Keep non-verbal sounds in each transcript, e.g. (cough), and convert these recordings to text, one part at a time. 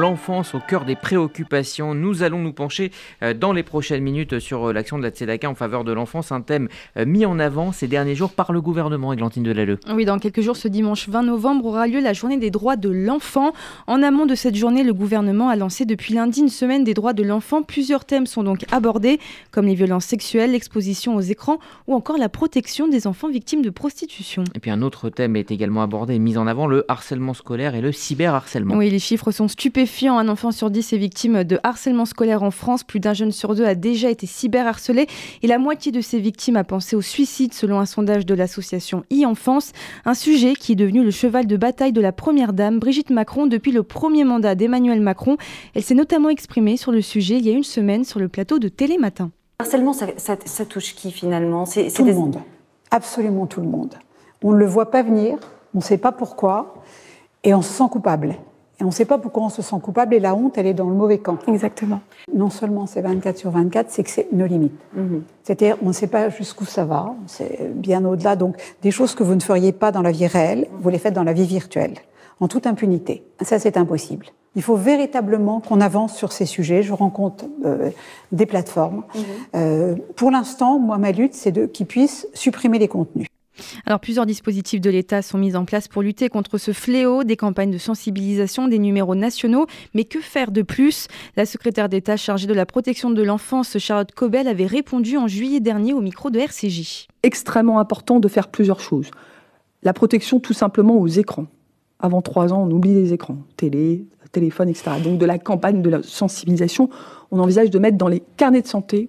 l'enfance au cœur des préoccupations. Nous allons nous pencher euh, dans les prochaines minutes sur euh, l'action de la Tzedaka en faveur de l'enfance, un thème euh, mis en avant ces derniers jours par le gouvernement, Églantine Delalleux. Oui, dans quelques jours, ce dimanche 20 novembre aura lieu la journée des droits de l'enfant. En amont de cette journée, le gouvernement a lancé depuis lundi une semaine des droits de l'enfant. Plusieurs thèmes sont donc abordés, comme les violences sexuelles, l'exposition aux écrans ou encore la protection des enfants victimes de prostitution. Et puis un autre thème est également abordé et mis en avant, le harcèlement scolaire et le cyberharcèlement. Oui, les chiffres sont stupéfiants. Un enfant sur dix est victime de harcèlement scolaire en France. Plus d'un jeune sur deux a déjà été cyberharcelé et la moitié de ces victimes a pensé au suicide selon un sondage de l'association e-enfance. Un sujet qui est devenu le cheval de bataille de la première dame, Brigitte Macron, depuis le premier mandat d'Emmanuel Macron. Elle s'est notamment exprimée sur le sujet il y a une semaine sur le plateau de Télématin. Harcèlement, ça, ça, ça touche qui finalement? C'est Tout le monde, absolument tout le monde. On ne le voit pas venir, on ne sait pas pourquoi, et on se sent coupable. Et on ne sait pas pourquoi on se sent coupable, et la honte, elle est dans le mauvais camp. Exactement. Non seulement c'est 24 sur 24, c'est que c'est nos limites. Mhm. C'est-à-dire, on ne sait pas jusqu'où ça va, c'est bien au-delà. Donc, des choses que vous ne feriez pas dans la vie réelle, vous les faites dans la vie virtuelle, en toute impunité. Ça, c'est impossible. Il faut véritablement qu'on avance sur ces sujets. Je rencontre euh, des plateformes. Euh, pour l'instant, moi, ma lutte, c'est de qu'ils puissent supprimer les contenus. Alors plusieurs dispositifs de l'État sont mis en place pour lutter contre ce fléau, des campagnes de sensibilisation, des numéros nationaux, mais que faire de plus? La secrétaire d'État chargée de la protection de l'enfance, Charlotte Cobel, avait répondu en juillet dernier au micro de RCJ. Extrêmement important de faire plusieurs choses. La protection tout simplement aux écrans. Avant trois ans, on oublie les écrans, télé, téléphone, etc. Donc de la campagne de la sensibilisation, on envisage de mettre dans les carnets de santé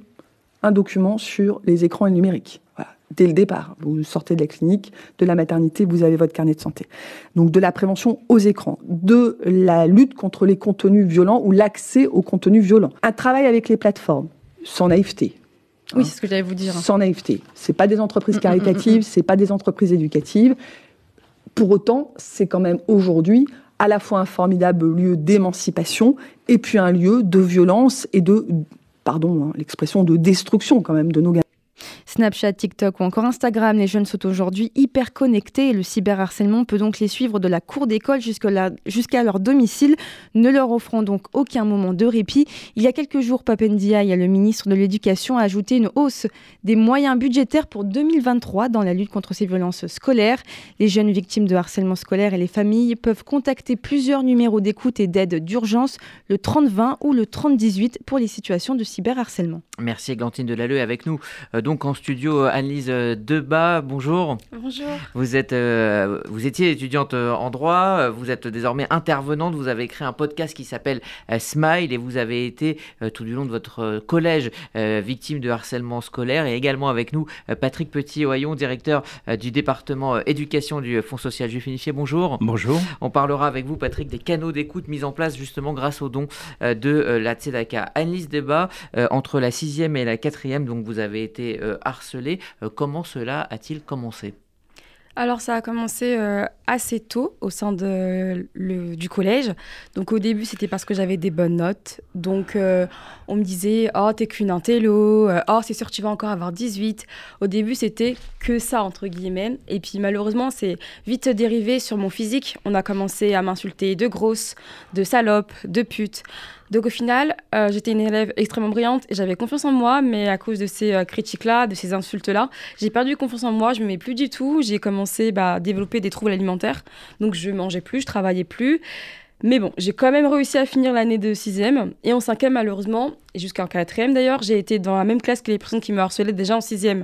un document sur les écrans et le. Dès le départ, vous sortez de la clinique, de la maternité, vous avez votre carnet de santé. Donc de la prévention aux écrans, de la lutte contre les contenus violents ou l'accès aux contenus violents. Un travail avec les plateformes, sans naïveté. Oui, c'est ce que j'allais vous dire. Sans naïveté. C'est pas des entreprises caritatives, c'est pas des entreprises éducatives. Pour autant, c'est quand même aujourd'hui à la fois un formidable lieu d'émancipation et puis un lieu de violence et de, pardon, hein, l'expression de destruction quand même de nos gamins. Snapchat, TikTok ou encore Instagram, les jeunes sont aujourd'hui hyper connectés et le cyberharcèlement peut donc les suivre de la cour d'école jusqu'à leur domicile, ne leur offrant donc aucun moment de répit. Il y a quelques jours, Papendiaï, le ministre de l'Éducation, a ajouté une hausse des moyens budgétaires pour 2023 dans la lutte contre ces violences scolaires. Les jeunes victimes de harcèlement scolaire et les familles peuvent contacter plusieurs numéros d'écoute et d'aide d'urgence, le 3020 ou le 3018 pour les situations de cyberharcèlement. Merci Glantine Delalleux avec nous. Euh, en studio, Annelise Debat, bonjour. Bonjour. Vous, êtes, euh, vous étiez étudiante en droit, vous êtes désormais intervenante, vous avez créé un podcast qui s'appelle euh, Smile et vous avez été euh, tout du long de votre collège victime de harcèlement scolaire et également avec nous Patrick Petit-Oyon, directeur du département éducation du Fonds social juif unifié. Bonjour. Bonjour. On parlera avec vous Patrick des canaux d'écoute mis en place justement grâce au don de la Tzedaka. Annelise Debat, entre la sixième et la quatrième, donc vous avez été harcelé. comment cela a-t-il commencé? Alors ça a commencé euh, assez tôt au sein de, le, du collège. Donc au début c'était parce que j'avais des bonnes notes. Donc euh, on me disait oh t'es qu'une intello, euh, oh c'est sûr tu vas encore avoir 18. Au début c'était que ça entre guillemets. Et puis malheureusement c'est vite dérivé sur mon physique. On a commencé à m'insulter de grosse, de salope, de pute. Donc au final, euh, j'étais une élève extrêmement brillante et j'avais confiance en moi, mais à cause de ces euh, critiques-là, de ces insultes-là, j'ai perdu confiance en moi, je ne m'aimais plus du tout, j'ai commencé bah, à développer des troubles alimentaires, donc je mangeais plus, je travaillais plus. Mais bon, j'ai quand même réussi à finir l'année de 6e. Et en 5e, malheureusement, et jusqu'en 4e d'ailleurs, j'ai été dans la même classe que les personnes qui me harcelaient déjà en 6e.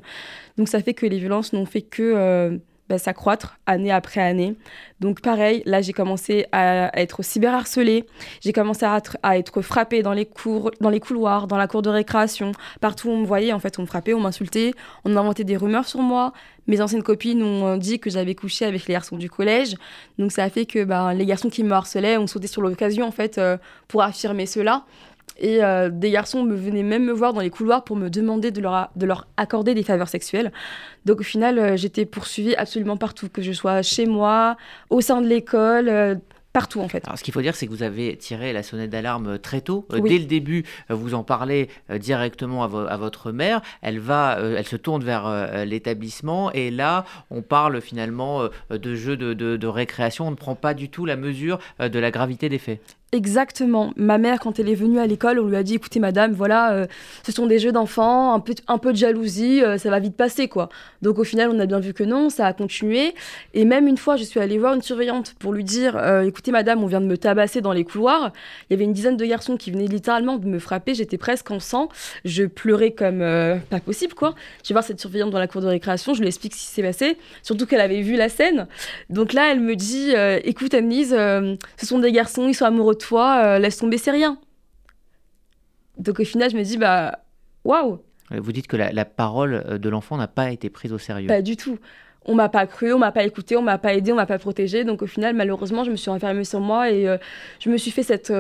Donc ça fait que les violences n'ont fait que euh, bah, s'accroître année après année. Donc pareil, là j'ai commencé à être cyberharcelée, j'ai commencé à être, à être frappée dans les cours, dans les couloirs, dans la cour de récréation, partout où on me voyait en fait, on me frappait, on m'insultait, on inventait des rumeurs sur moi. Mes anciennes copines ont dit que j'avais couché avec les garçons du collège, donc ça a fait que ben, les garçons qui me harcelaient ont sauté sur l'occasion en fait euh, pour affirmer cela. Et euh, des garçons me venaient même me voir dans les couloirs pour me demander de leur, de leur accorder des faveurs sexuelles. Donc au final, euh, j'étais poursuivie absolument partout, que je sois chez moi, au sein de l'école. Euh, partout en fait. Alors ce qu'il faut dire, c'est que vous avez tiré la sonnette d'alarme très tôt. Dès le début, vous en parlez directement à, votre mère. Elle va, elle se tourne vers l'établissement et là, on parle finalement de jeux de, de, récréation. On ne prend pas du tout la mesure de la gravité des faits. Exactement. Ma mère, quand elle est venue à l'école, on lui a dit écoutez, madame, voilà, euh, ce sont des jeux d'enfants, un peu, un peu de jalousie, euh, ça va vite passer, quoi. Donc, au final, on a bien vu que non, ça a continué. Et même une fois, je suis allée voir une surveillante pour lui dire euh, écoutez, madame, on vient de me tabasser dans les couloirs. Il y avait une dizaine de garçons qui venaient littéralement de me frapper. J'étais presque en sang. Je pleurais comme pas possible, quoi. Je vais voir cette surveillante dans la cour de récréation, je lui explique ce qui s'est passé, surtout qu'elle avait vu la scène. Donc là, elle me dit écoute, Annelise, ce sont des garçons, ils sont amoureux toi, euh, laisse tomber, c'est rien. Donc au final, je me dis, bah, waouh Vous dites que la, parole euh, de l'enfant n'a pas été prise au sérieux. Pas du tout. On m'a pas cru, on m'a pas écouté, on m'a pas aidé, on m'a pas protégé. Donc au final, malheureusement, je me suis renfermée sur moi et euh, je me suis fait cette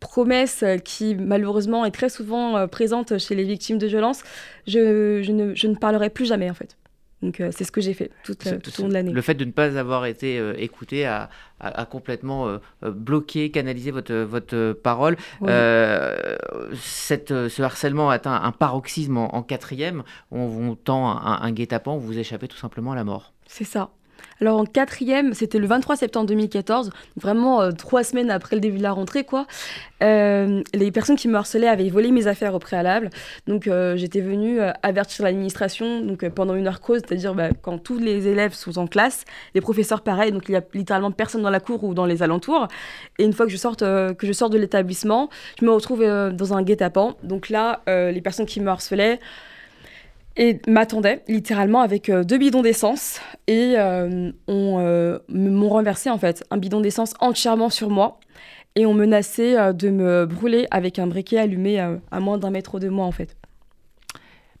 promesse qui malheureusement est très souvent présente chez les victimes de violences. Je, je, ne, je ne parlerai plus jamais en fait. Donc euh, c'est ce que j'ai fait tout, tout, au long de l'année. Le fait de ne pas avoir été euh, écouté a, complètement euh, bloqué, canalisé votre, votre parole. cette, ce harcèlement atteint un paroxysme en, quatrième. On vous tend un, un guet-apens, vous échappez tout simplement à la mort. C'est ça. Alors en quatrième, c'était le 23 septembre 2014, vraiment euh, trois semaines après le début de la rentrée, quoi. Euh, les personnes qui me harcelaient avaient volé mes affaires au préalable, donc euh, j'étais venue avertir l'administration, donc pendant une heure cause, c'est-à-dire bah, quand tous les élèves sont en classe, les professeurs pareil, donc il y a littéralement personne dans la cour ou dans les alentours. Et une fois que je sorte, que je sors de l'établissement, je me retrouve dans un guet-apens. Donc là, les personnes qui me harcelaient et m'attendait littéralement avec euh, deux bidons d'essence et euh, on euh, m'ont renversé en fait un bidon d'essence entièrement sur moi et on menaçait de me brûler avec un briquet allumé à moins d'un mètre de moi en fait.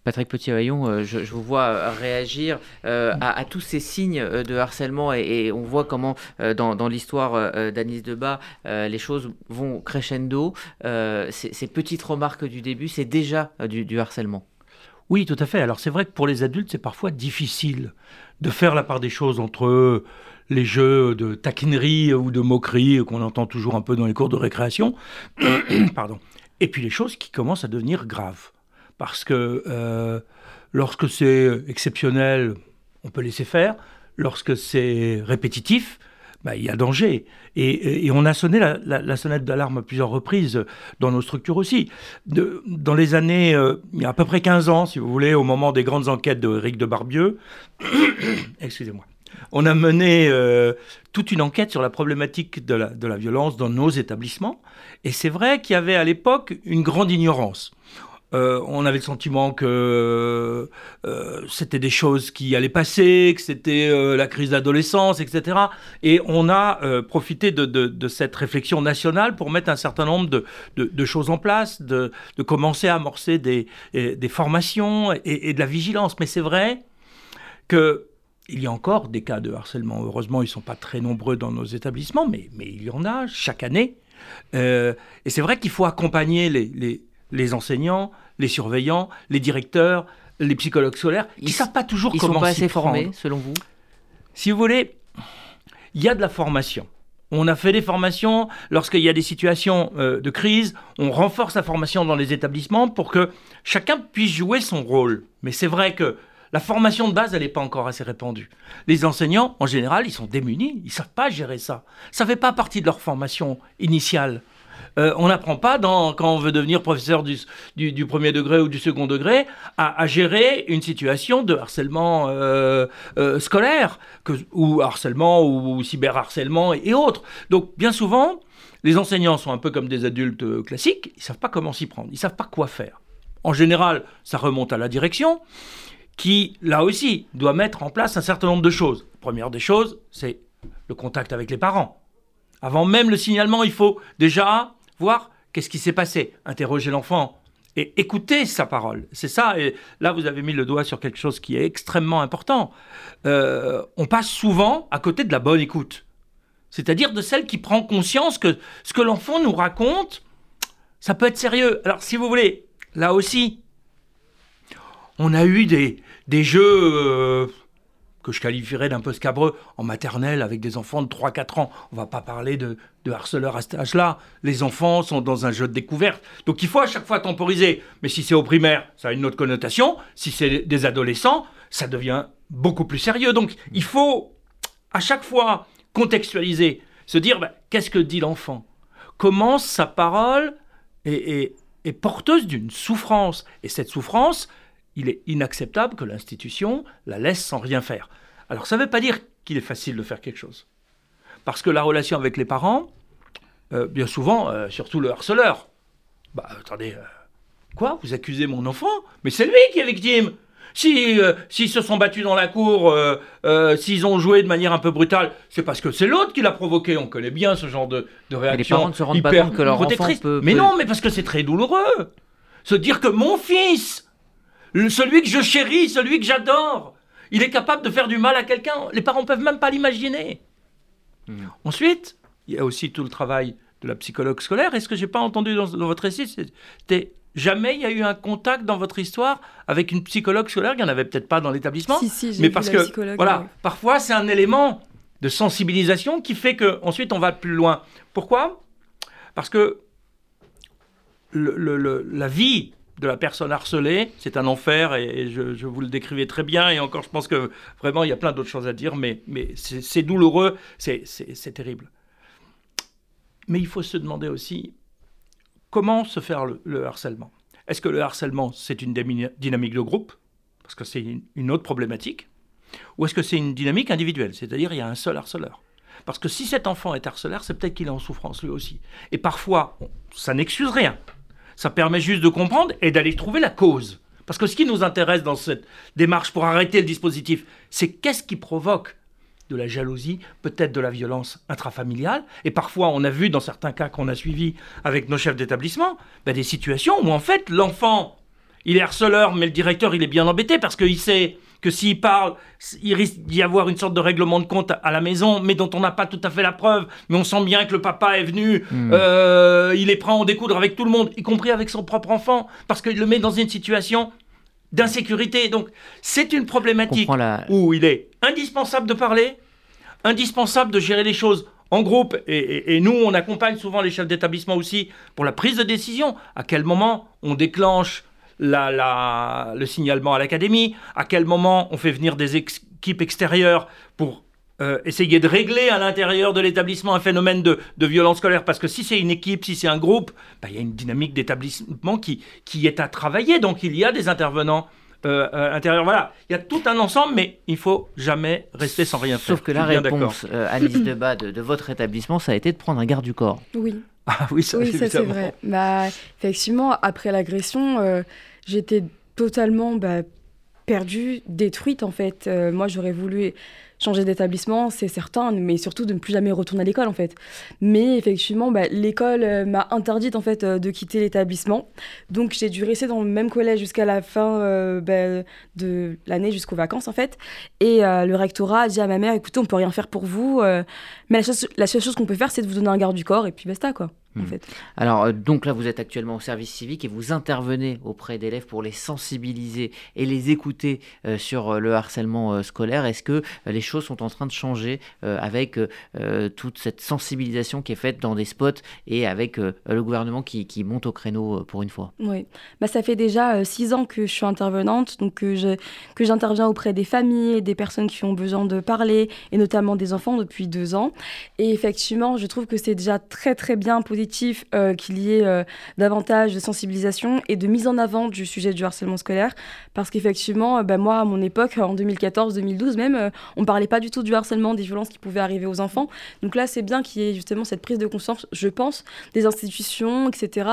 Patrick Petit-Rayon, je, vous vois réagir à, tous ces signes de harcèlement et, on voit comment dans, l'histoire d'Anis Debat, les choses vont crescendo. Ces, petites remarques du début, c'est déjà du harcèlement. Oui, tout à fait. Alors c'est vrai que pour les adultes, c'est parfois difficile de faire la part des choses entre les jeux de taquinerie ou de moquerie qu'on entend toujours un peu dans les cours de récréation, (coughs) pardon, et puis les choses qui commencent à devenir graves. Parce que euh, lorsque c'est exceptionnel, on peut laisser faire. Lorsque c'est répétitif, bah, il y a danger. Et, on a sonné la, sonnette d'alarme à plusieurs reprises dans nos structures aussi. Dans les années, euh, il y a à peu près 15 ans, si vous voulez, au moment des grandes enquêtes de Eric de Barbieux, (coughs) excusez-moi, on a mené euh, toute une enquête sur la problématique de la violence dans nos établissements. Et c'est vrai qu'il y avait à l'époque une grande ignorance. Euh, on avait le sentiment que euh, c'était des choses qui allaient passer, que c'était euh, la crise d'adolescence, etc. Et on a profité de, cette réflexion nationale pour mettre un certain nombre de, choses en place, de, commencer à amorcer des, formations et, de la vigilance. Mais c'est vrai qu'il y a encore des cas de harcèlement. Heureusement, ils ne sont pas très nombreux dans nos établissements, mais, il y en a chaque année. et c'est vrai qu'il faut accompagner les enseignants, les surveillants, les directeurs, les psychologues scolaires, qui ne savent pas toujours ils comment sont pas assez formés, selon vous? Si vous voulez, il y a de la formation. On a fait des formations lorsqu'il y a des situations euh, de crise. On renforce la formation dans les établissements pour que chacun puisse jouer son rôle. Mais c'est vrai que la formation de base, elle n'est pas encore assez répandue. Les enseignants, en général, ils sont démunis. Ils ne savent pas gérer ça. Ça ne fait pas partie de leur formation initiale. Euh, on n'apprend pas, quand on veut devenir professeur du, premier degré ou du second degré, à, gérer une situation de harcèlement euh, euh, scolaire, ou harcèlement, ou, cyberharcèlement et, autres. Donc, bien souvent, les enseignants sont un peu comme des adultes classiques, ils ne savent pas comment s'y prendre, ils ne savent pas quoi faire. En général, ça remonte à la direction, qui, là aussi, doit mettre en place un certain nombre de choses. première des choses, c'est le contact avec les parents. Avant même le signalement, il faut déjà voir qu'est-ce qui s'est passé, interroger l'enfant et écouter sa parole. C'est ça, et là vous avez mis le doigt sur quelque chose qui est extrêmement important. Euh, on passe souvent à côté de la bonne écoute, c'est-à-dire de celle qui prend conscience que ce que l'enfant nous raconte, ça peut être sérieux. Alors si vous voulez, là aussi, on a eu des, jeux... Euh, que je qualifierais d'un peu scabreux en maternelle avec des enfants de 3-4 ans. On va pas parler de, de harceleurs à cet âge-là. Les enfants sont dans un jeu de découverte. Donc il faut à chaque fois temporiser. Mais si c'est au primaire, ça a une autre connotation. Si c'est des adolescents, ça devient beaucoup plus sérieux. Donc il faut à chaque fois contextualiser, se dire bah, qu'est-ce que dit l'enfant? Comment sa parole est, est porteuse d'une souffrance? Et cette souffrance, il est inacceptable que l'institution la laisse sans rien faire. Alors ça ne veut pas dire qu'il est facile de faire quelque chose. Parce que la relation avec les parents, euh, bien souvent, euh, surtout le harceleur, bah attendez, euh, quoi? Vous accusez mon enfant? Mais c'est lui qui est victime si, s'ils se sont battus dans la cour, s'ils ont joué de manière un peu brutale, c'est parce que c'est l'autre qui l'a provoqué. On connaît bien ce genre de, de réaction. les parents ne se rendent pas compte que leur enfant peut, Mais non, mais parce que c'est très douloureux. Se dire que mon fils, celui que je chéris, celui que j'adore, il est capable de faire du mal à quelqu'un. Les parents peuvent même pas l'imaginer. Hmm. Ensuite, il y a aussi tout le travail de la psychologue scolaire. Et ce que j'ai pas entendu dans, votre récit, c'était jamais il y a eu un contact dans votre histoire avec une psychologue scolaire? Il n'y en avait peut-être pas dans l'établissement. Si, si, mais parce que voilà, parfois c'est un élément de sensibilisation qui fait que ensuite on va plus loin. Pourquoi? Parce que la vie de la personne harcelée, c'est un enfer et, je, vous le décrivais très bien et encore je pense que vraiment il y a plein d'autres choses à dire, mais, c'est douloureux, c'est terrible. Mais il faut se demander aussi comment se faire le, harcèlement. Est-ce que le harcèlement, c'est une dynamique de groupe? Parce que c'est une, autre problématique. Ou est-ce que c'est une dynamique individuelle? C'est-à-dire, il y a un seul harceleur. Parce que si cet enfant est harceleur, c'est peut-être qu'il est en souffrance lui aussi. Et parfois, ça n'excuse rien. Ça permet juste de comprendre et d'aller trouver la cause. Parce que ce qui nous intéresse dans cette démarche pour arrêter le dispositif, c'est qu'est-ce qui provoque de la jalousie, peut-être de la violence intrafamiliale. Et parfois, on a vu dans certains cas qu'on a suivis avec nos chefs d'établissement, ben, des situations où en fait l'enfant, il est harceleur, mais le directeur, il est bien embêté parce qu'il sait que s'il parle, il risque d'y avoir une sorte de règlement de compte à la maison, mais dont on n'a pas tout à fait la preuve. Mais on sent bien que le papa est venu, hmm. euh, il est prêt à en découdre avec tout le monde, y compris avec son propre enfant, parce qu'il le met dans une situation d'insécurité. Donc c'est une problématique où il est indispensable de parler, indispensable de gérer les choses en groupe, et, nous, on accompagne souvent les chefs d'établissement aussi pour la prise de décision. À quel moment on déclenche la, le signalement à l'académie À quel moment on fait venir des équipes extérieures pour euh, essayer de régler à l'intérieur de l'établissement un phénomène de, violence scolaire Parce que si c'est une équipe, si c'est un groupe, bah, il y a une dynamique d'établissement qui, qui est à travailler. Donc il y a des intervenants euh, euh, intérieur. Voilà, il y a tout un ensemble, mais il faut jamais rester sans rien faire. Sauf que la réponse, euh, Alice Debat, de, de votre établissement, ça a été de prendre un garde du corps. Oui. Ah oui, ça, oui, ça c'est vrai. Bah, effectivement, après l'agression, j'étais totalement bah, perdue, détruite en fait. moi, j'aurais voulu changer d'établissement, c'est certain, mais surtout de ne plus jamais retourner à l'école en fait. Mais effectivement, bah, l'école euh, m'a interdite en fait euh, de quitter l'établissement, donc j'ai dû rester dans le même collège jusqu'à la fin euh, bah, de l'année, jusqu'aux vacances en fait. Et le rectorat a dit à ma mère, écoutez, on peut rien faire pour vous, mais la, la seule chose qu'on peut faire, c'est de vous donner un garde du corps et puis basta quoi. Hmm. Alors, euh, donc là, vous êtes actuellement au service civique et vous intervenez auprès d'élèves pour les sensibiliser et les écouter euh, sur euh, le harcèlement scolaire. Est-ce que les choses sont en train de changer avec toute cette sensibilisation qui est faite dans des spots et avec le gouvernement qui, monte au créneau pour une fois? Oui, bah, ça fait déjà six ans que je suis intervenante, donc que j'interviens auprès des familles, des personnes qui ont besoin de parler, et notamment des enfants depuis deux ans. Et effectivement, je trouve que c'est déjà très très bien positif euh, qu'il y ait euh, davantage de sensibilisation et de mise en avant du sujet du harcèlement scolaire. Parce qu'effectivement, euh, bah, moi, à mon époque, en 2014-2012 même, on ne parlait pas du tout du harcèlement, des violences qui pouvaient arriver aux enfants. Donc là, c'est bien qu'il y ait justement cette prise de conscience, je pense, des institutions, etc.,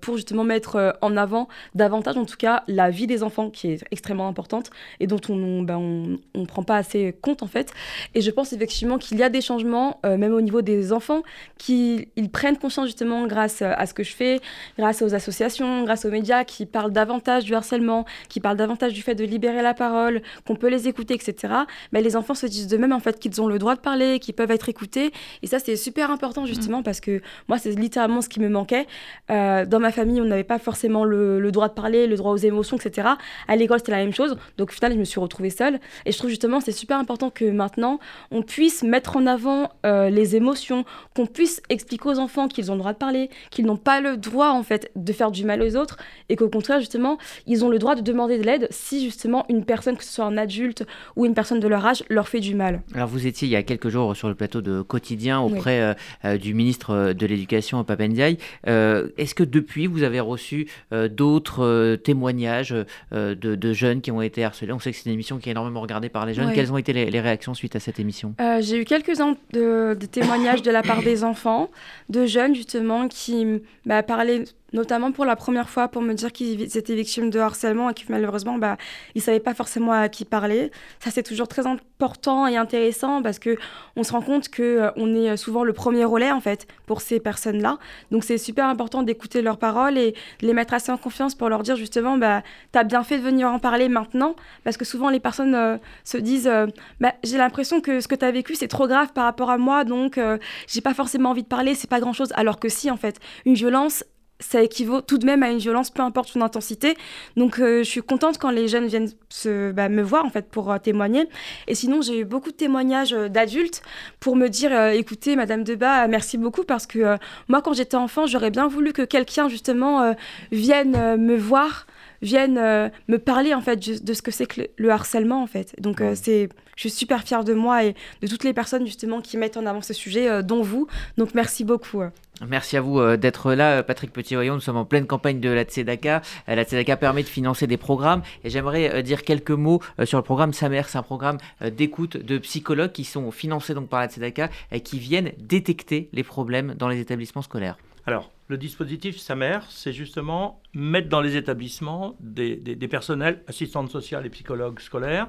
pour justement mettre en avant davantage, en tout cas, la vie des enfants, qui est extrêmement importante et dont on ne bah, on, on prend pas assez compte, en fait. Et je pense effectivement qu'il y a des changements, même au niveau des enfants, qu'ils prennent conscience justement grâce à ce que je fais, grâce aux associations, grâce aux médias qui parlent davantage du harcèlement, qui parlent davantage du fait de libérer la parole, qu'on peut les écouter, etc. Mais les enfants se disent de même en fait qu'ils ont le droit de parler, qu'ils peuvent être écoutés. Et ça, c'est super important justement parce que moi, c'est littéralement ce qui me manquait. Euh, dans ma famille, on n'avait pas forcément le, droit de parler, le droit aux émotions, etc. À l'école, c'était la même chose. Donc au final, je me suis retrouvée seule. Et je trouve justement c'est super important que maintenant, on puisse mettre en avant euh, les émotions, qu'on puisse expliquer aux enfants qu'ils ont ont le droit de parler, qu'ils n'ont pas le droit en fait de faire du mal aux autres et qu'au contraire justement ils ont le droit de demander de l'aide si justement une personne, que ce soit un adulte ou une personne de leur âge, leur fait du mal. Alors vous étiez il y a quelques jours sur le plateau de Quotidien auprès euh, euh, du ministre de l'Éducation Papendiaï. Euh, Est-ce que depuis vous avez reçu euh, d'autres témoignages de, de, jeunes qui ont été harcelés? On sait que c'est une émission qui est énormément regardée par les jeunes. Quelles ont été les, les, réactions suite à cette émission? J'ai eu quelques-uns de, de, témoignages de la part (coughs) des enfants, de jeunes justement qui bah, parlaient notamment pour la première fois pour me dire qu'ils étaient victimes de harcèlement et que malheureusement, bah, ils ne savaient pas forcément à qui parler. Ça, c'est toujours très important et intéressant parce que on se rend compte qu'on euh, est souvent le premier relais, en fait, pour ces personnes-là. Donc, c'est super important d'écouter leurs paroles et de les mettre assez en confiance pour leur dire justement, bah, tu bien fait de venir en parler maintenant parce que souvent, les personnes euh, se disent, euh, bah, j'ai l'impression que ce que tu as vécu, c'est trop grave par rapport à moi, donc j'ai pas forcément envie de parler, c'est pas grand-chose. Alors que si, en fait, une violence, ça équivaut tout de même à une violence, peu importe son intensité. Donc, euh, je suis contente quand les jeunes viennent se, bah, me voir en fait pour euh, témoigner. Et sinon, j'ai eu beaucoup de témoignages euh, d'adultes pour me dire, écoutez, Madame Debat, merci beaucoup parce que moi, quand j'étais enfant, j'aurais bien voulu que quelqu'un justement vienne me voir viennent euh, me parler en fait de ce que c'est que le, harcèlement en fait. Donc euh, c'est, je suis super fière de moi et de toutes les personnes justement qui mettent en avant ce sujet, euh, dont vous. Donc merci beaucoup. Merci à vous d'être là, Patrick Petit-Voyon. Nous sommes en pleine campagne de la Tzedaka. la Tzedaka permet de financer des programmes. Et j'aimerais dire quelques mots sur le programme SAMER. C'est un programme d'écoute de psychologues qui sont financés donc par la Tzedaka et qui viennent détecter les problèmes dans les établissements scolaires. Alors, le dispositif SAMER, c'est justement mettre dans les établissements des, personnels, assistantes sociales et psychologues scolaires,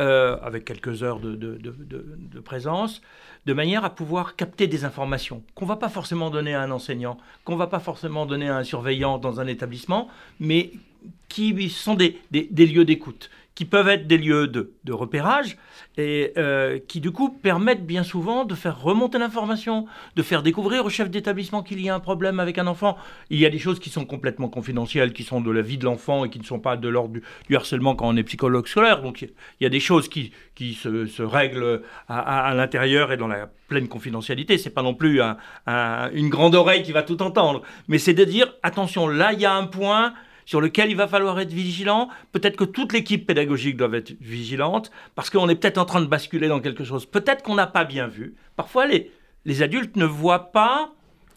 euh, avec quelques heures de, présence, de manière à pouvoir capter des informations qu'on ne va pas forcément donner à un enseignant, qu'on ne va pas forcément donner à un surveillant dans un établissement, mais qui sont des lieux d'écoute qui peuvent être des lieux de, repérage et euh, qui du coup permettent bien souvent de faire remonter l'information, de faire découvrir au chef d'établissement qu'il y a un problème avec un enfant. Il y a des choses qui sont complètement confidentielles, qui sont de la vie de l'enfant et qui ne sont pas de l'ordre du, harcèlement quand on est psychologue scolaire. Donc il y a des choses qui, qui se, règlent à, l'intérieur et dans la pleine confidentialité. C'est pas non plus une grande oreille qui va tout entendre, mais c'est de dire attention, là il y a un point sur lequel il va falloir être vigilant. Peut-être que toute l'équipe pédagogique doit être vigilante, parce qu'on est peut-être en train de basculer dans quelque chose. Peut-être qu'on n'a pas bien vu. Parfois, les, les adultes ne voient pas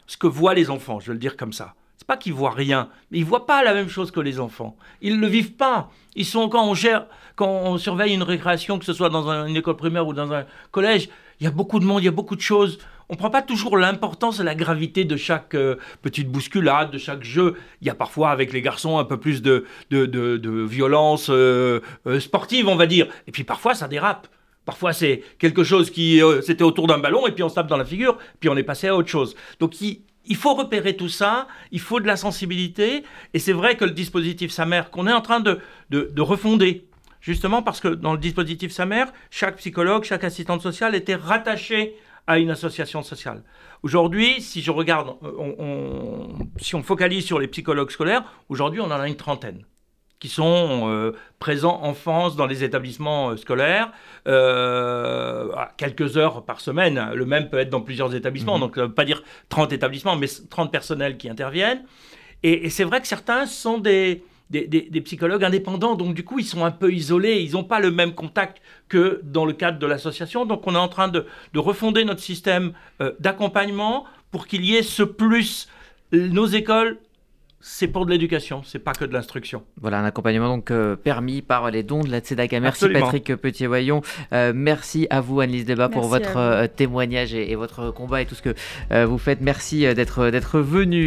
ce que voient les enfants, je vais le dire comme ça. C'est pas qu'ils voient rien, mais ils voient pas la même chose que les enfants. Ils le vivent pas. Ils sont quand on gère, quand on surveille une récréation, que ce soit dans une école primaire ou dans un collège, il y a beaucoup de monde, il y a beaucoup de choses on prend pas toujours l'importance et la gravité de chaque euh, petite bousculade, de chaque jeu. Il y a parfois avec les garçons un peu plus de, violence euh, euh, sportive, on va dire. Et puis parfois ça dérape. Parfois c'est quelque chose qui c'était autour d'un ballon et puis on se tape dans la figure, puis on est passé à autre chose. Donc il, faut repérer tout ça, il faut de la sensibilité. Et c'est vrai que le dispositif SAMER qu'on est en train de, de refonder, justement parce que dans le dispositif SAMER, chaque psychologue, chaque assistante sociale était rattaché à une association sociale. Aujourd'hui, si je regarde, on, si on focalise sur les psychologues scolaires, aujourd'hui on en a une trentaine qui sont euh, présents en France dans les établissements euh, scolaires, euh, à quelques heures par semaine. Le même peut être dans plusieurs établissements, mmh. donc ça ne veut pas dire 30 établissements, mais 30 personnels qui interviennent. et c'est vrai que certains sont des, des, psychologues indépendants. Donc, du coup, ils sont un peu isolés. Ils n'ont pas le même contact que dans le cadre de l'association. Donc, on est en train de, refonder notre système d'accompagnement pour qu'il y ait ce plus. Nos écoles c'est pour de l'éducation, c'est pas que de l'instruction. Voilà, un accompagnement donc euh, permis par les dons de la Tzedaka. Merci Patrick Petit-Voyon. Euh, merci à vous Annelise Debat pour votre témoignage et, votre combat et tout ce que vous faites. Merci d'être d'être venu.